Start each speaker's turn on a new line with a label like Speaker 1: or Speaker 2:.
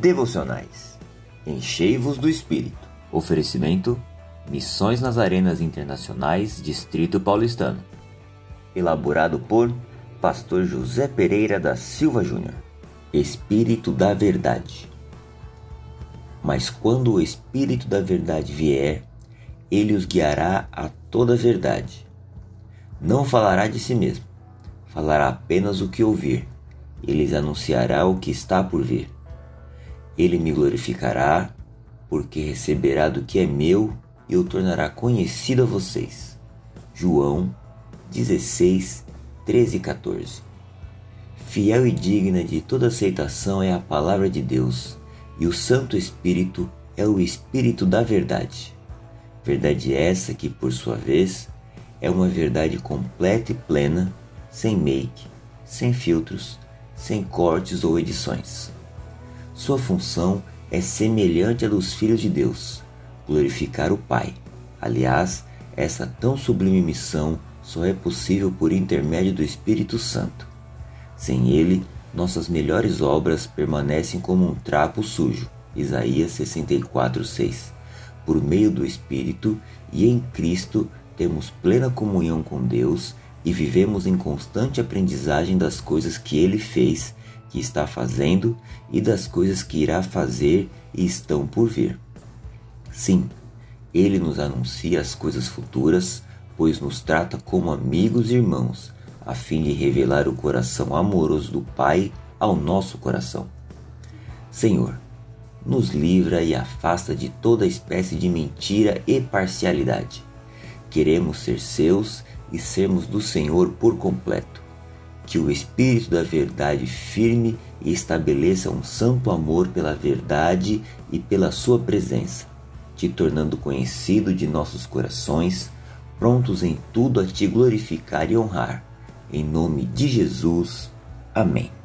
Speaker 1: devocionais. Enchei-vos do Espírito. Oferecimento: Missões nas Arenas Internacionais, Distrito Paulistano. Elaborado por Pastor José Pereira da Silva Júnior. Espírito da Verdade. Mas quando o Espírito da Verdade vier, ele os guiará a toda a verdade. Não falará de si mesmo, falará apenas o que ouvir. Ele anunciará o que está por vir. Ele me glorificará, porque receberá do que é meu e o tornará conhecido a vocês. João 16, 13 e 14. Fiel e digna de toda aceitação é a palavra de Deus, e o Santo Espírito é o Espírito da verdade. Verdade essa que, por sua vez, é uma verdade completa e plena, sem make, sem filtros, sem cortes ou edições. Sua função é semelhante à dos filhos de Deus, glorificar o Pai. Aliás, essa tão sublime missão só é possível por intermédio do Espírito Santo. Sem ele, nossas melhores obras permanecem como um trapo sujo. Isaías 64:6. Por meio do Espírito e em Cristo temos plena comunhão com Deus e vivemos em constante aprendizagem das coisas que ele fez, que está fazendo e das coisas que irá fazer e estão por vir. Sim, ele nos anuncia as coisas futuras, pois nos trata como amigos e irmãos, a fim de revelar o coração amoroso do Pai ao nosso coração. Senhor, nos livra e afasta de toda espécie de mentira e parcialidade. Queremos ser seus e sermos do Senhor por completo. Que o Espírito da Verdade firme e estabeleça um santo amor pela verdade e pela Sua presença, te tornando conhecido de nossos corações, prontos em tudo a te glorificar e honrar. Em nome de Jesus. Amém.